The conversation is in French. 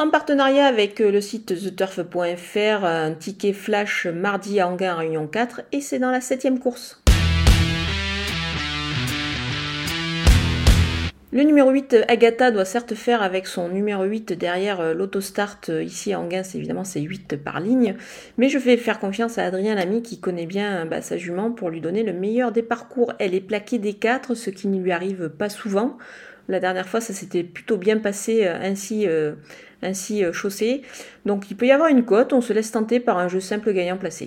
En partenariat avec le site theturf.fr, un ticket flash mardi à Anguin Réunion 4 et c'est dans la septième course. Le numéro 8, Agatha, doit certes faire avec son numéro 8 derrière euh, l'autostart. Euh, ici à Anguin, évidemment, c'est 8 par ligne. Mais je vais faire confiance à Adrien Lamy qui connaît bien bah, sa jument pour lui donner le meilleur des parcours. Elle est plaquée des 4, ce qui ne lui arrive pas souvent. La dernière fois, ça s'était plutôt bien passé euh, ainsi, ainsi chaussé. Donc il peut y avoir une cote, on se laisse tenter par un jeu simple gagnant placé.